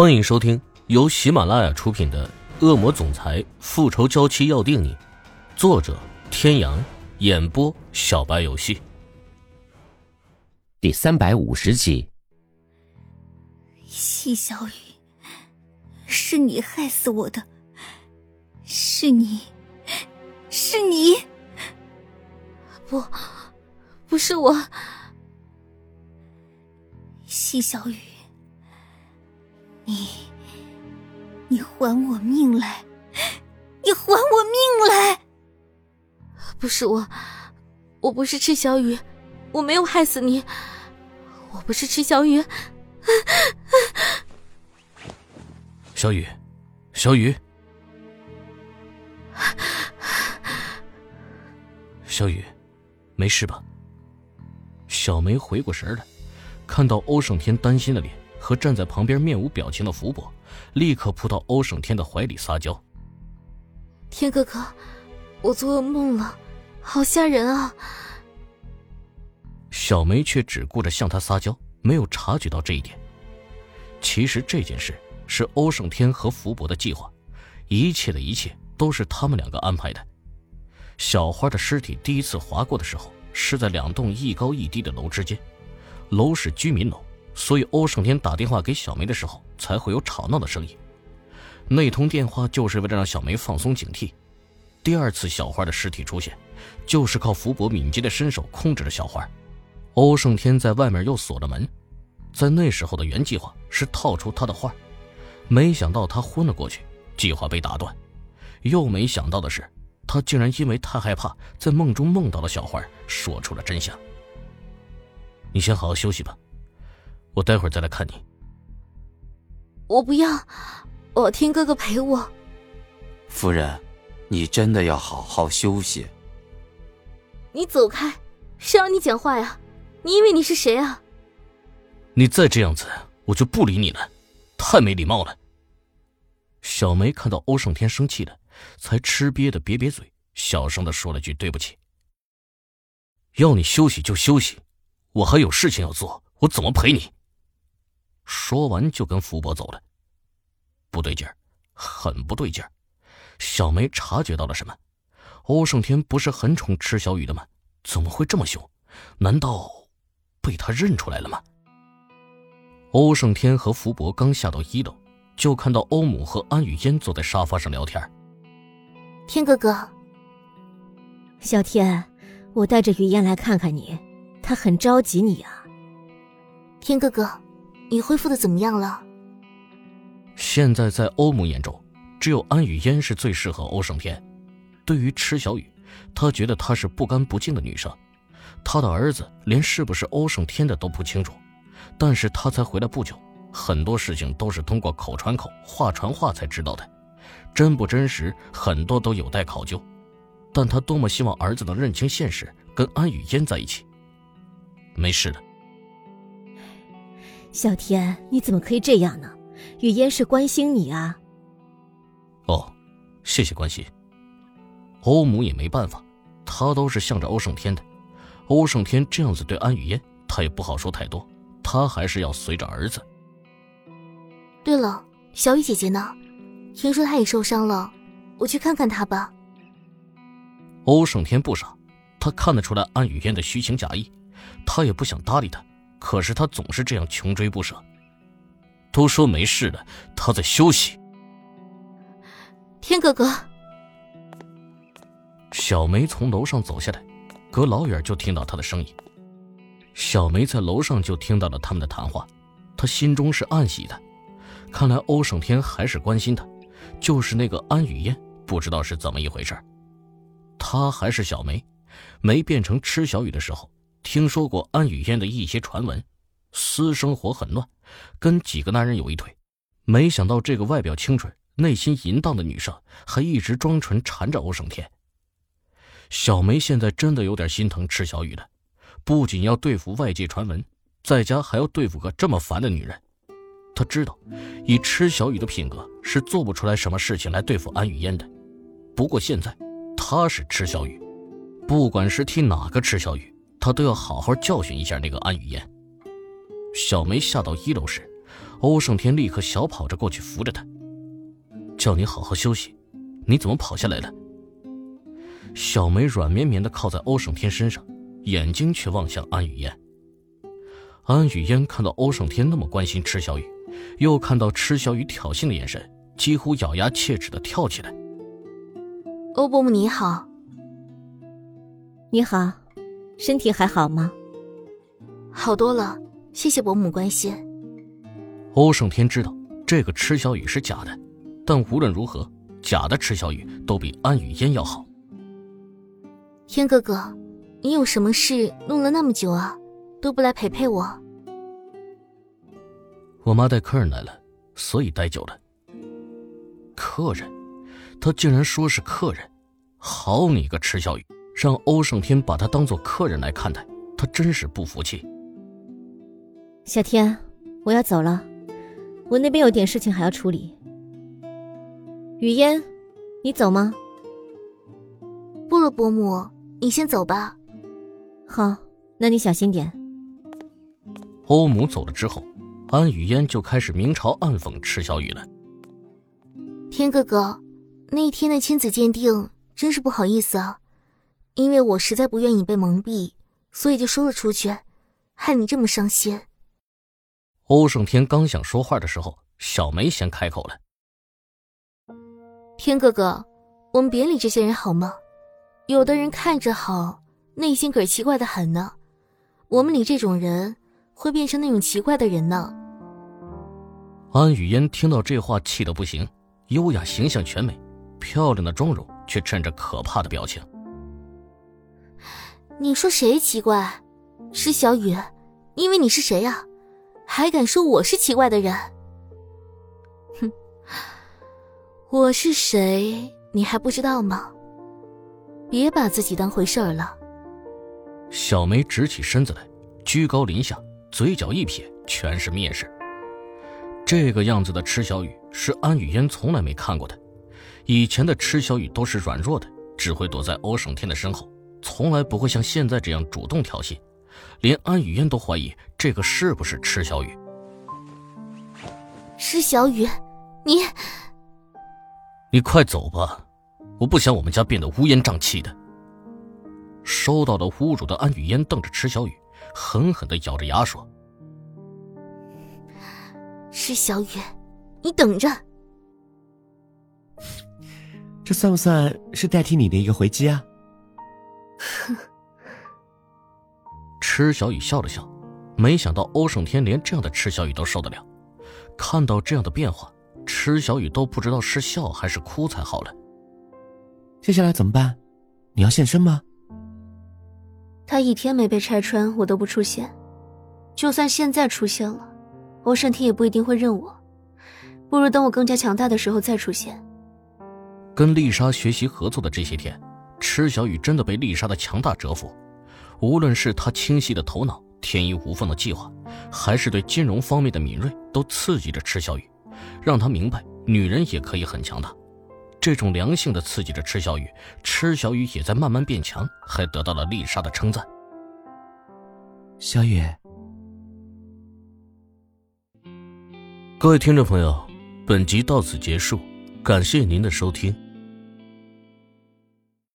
欢迎收听由喜马拉雅出品的《恶魔总裁复仇娇妻要定你》，作者：天阳，演播：小白游戏。第三百五十集。西小雨，是你害死我的，是你，是你，不，不是我，西小雨。你，你还我命来！你还我命来！不是我，我不是池小雨，我没有害死你，我不是池小雨。小雨，小雨，小雨，没事吧？小梅回过神来，看到欧胜天担心的脸。和站在旁边面无表情的福伯，立刻扑到欧胜天的怀里撒娇。天哥哥，我做噩梦了，好吓人啊！小梅却只顾着向他撒娇，没有察觉到这一点。其实这件事是欧胜天和福伯的计划，一切的一切都是他们两个安排的。小花的尸体第一次划过的时候，是在两栋一高一低的楼之间，楼是居民楼。所以，欧胜天打电话给小梅的时候，才会有吵闹的声音。那通电话就是为了让小梅放松警惕。第二次小花的尸体出现，就是靠福伯敏捷的身手控制着小花。欧胜天在外面又锁了门。在那时候的原计划是套出他的画，没想到他昏了过去，计划被打断。又没想到的是，他竟然因为太害怕，在梦中梦到了小花，说出了真相。你先好好休息吧。我待会儿再来看你。我不要，我听哥哥陪我。夫人，你真的要好好休息。你走开，谁让你讲话呀？你以为你是谁啊？你再这样子，我就不理你了，太没礼貌了。小梅看到欧胜天生气了，才吃瘪的瘪瘪嘴，小声的说了句对不起。要你休息就休息，我还有事情要做，我怎么陪你？说完就跟福伯走了。不对劲儿，很不对劲儿。小梅察觉到了什么？欧胜天不是很宠池小雨的吗？怎么会这么凶？难道被他认出来了吗？欧胜天和福伯刚下到一楼，就看到欧母和安雨嫣坐在沙发上聊天。天哥哥，小天，我带着雨嫣来看看你，她很着急你啊。天哥哥。你恢复的怎么样了？现在在欧母眼中，只有安雨嫣是最适合欧胜天。对于池小雨，他觉得她是不干不净的女生。他的儿子连是不是欧胜天的都不清楚，但是他才回来不久，很多事情都是通过口传口、话传话才知道的，真不真实，很多都有待考究。但他多么希望儿子能认清现实，跟安雨嫣在一起。没事的。小天，你怎么可以这样呢？雨嫣是关心你啊。哦，谢谢关心。欧母也没办法，他都是向着欧胜天的。欧胜天这样子对安雨嫣，他也不好说太多，他还是要随着儿子。对了，小雨姐姐呢？听说她也受伤了，我去看看她吧。欧胜天不傻，他看得出来安雨嫣的虚情假意，他也不想搭理她。可是他总是这样穷追不舍。都说没事了，他在休息。天哥哥，小梅从楼上走下来，隔老远就听到他的声音。小梅在楼上就听到了他们的谈话，她心中是暗喜的。看来欧胜天还是关心她，就是那个安雨嫣，不知道是怎么一回事。她还是小梅，没变成吃小雨的时候。听说过安雨嫣的一些传闻，私生活很乱，跟几个男人有一腿。没想到这个外表清纯、内心淫荡的女生，还一直装纯缠着欧胜天。小梅现在真的有点心疼池小雨了，不仅要对付外界传闻，在家还要对付个这么烦的女人。她知道，以池小雨的品格是做不出来什么事情来对付安雨嫣的。不过现在，她是池小雨，不管是替哪个池小雨。他都要好好教训一下那个安雨嫣。小梅下到一楼时，欧胜天立刻小跑着过去扶着她，叫你好好休息，你怎么跑下来了？小梅软绵绵的靠在欧胜天身上，眼睛却望向安雨嫣。安雨嫣看到欧胜天那么关心池小雨，又看到池小雨挑衅的眼神，几乎咬牙切齿的跳起来。欧伯母你好。你好，身体还好吗？好多了，谢谢伯母关心。欧胜天知道这个池小雨是假的，但无论如何，假的池小雨都比安雨嫣要好。天哥哥，你有什么事弄了那么久啊？都不来陪陪我。我妈带客人来了，所以待久了。客人，他竟然说是客人，好你个池小雨，让欧胜天把他当做客人来看待，他真是不服气。小天，我要走了，我那边有点事情还要处理。雨嫣，你走吗？不了，伯母，你先走吧。好，那你小心点。欧母走了之后，安雨嫣就开始明嘲暗讽池小雨了。天哥哥，那天的亲子鉴定真是不好意思啊，因为我实在不愿意被蒙蔽，所以就说了出去，害你这么伤心。欧胜天刚想说话的时候，小梅先开口了：“天哥哥，我们别理这些人好吗？有的人看着好，内心可是奇怪的很呢。我们理这种人。”会变成那种奇怪的人呢？安雨嫣听到这话，气得不行，优雅形象全美，漂亮的妆容却衬着可怕的表情。你说谁奇怪？是小雨，因为你是谁呀？还敢说我是奇怪的人？哼，我是谁？你还不知道吗？别把自己当回事儿了。小梅直起身子来，居高临下。嘴角一撇，全是蔑视。这个样子的池小雨是安雨嫣从来没看过的。以前的池小雨都是软弱的，只会躲在欧胜天的身后，从来不会像现在这样主动挑衅。连安雨嫣都怀疑这个是不是池小雨。池小雨，你……你快走吧，我不想我们家变得乌烟瘴气的。收到了侮辱的安雨嫣瞪着池小雨。狠狠的咬着牙说：“施小雨，你等着。这算不算是代替你的一个回击啊？”哼。池小雨笑了笑，没想到欧胜天连这样的池小雨都受得了。看到这样的变化，池小雨都不知道是笑还是哭才好了。接下来怎么办？你要现身吗？他一天没被拆穿，我都不出现。就算现在出现了，欧胜天也不一定会认我。不如等我更加强大的时候再出现。跟丽莎学习合作的这些天，池小雨真的被丽莎的强大折服。无论是她清晰的头脑、天衣无缝的计划，还是对金融方面的敏锐，都刺激着池小雨，让她明白女人也可以很强大。这种良性的刺激着池小雨，池小雨也在慢慢变强，还得到了丽莎的称赞。小雨，各位听众朋友，本集到此结束，感谢您的收听。